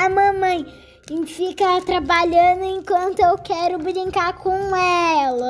a mamãe fica trabalhando enquanto eu quero brincar com ela.